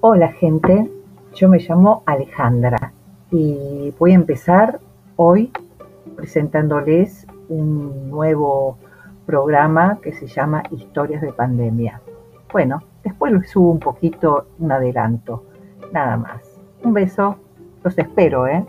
Hola gente, yo me llamo Alejandra y voy a empezar hoy presentándoles un nuevo programa que se llama Historias de Pandemia. Bueno, después les subo un poquito un adelanto, nada más. Un beso, los espero, ¿eh?